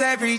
every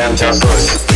downtown just.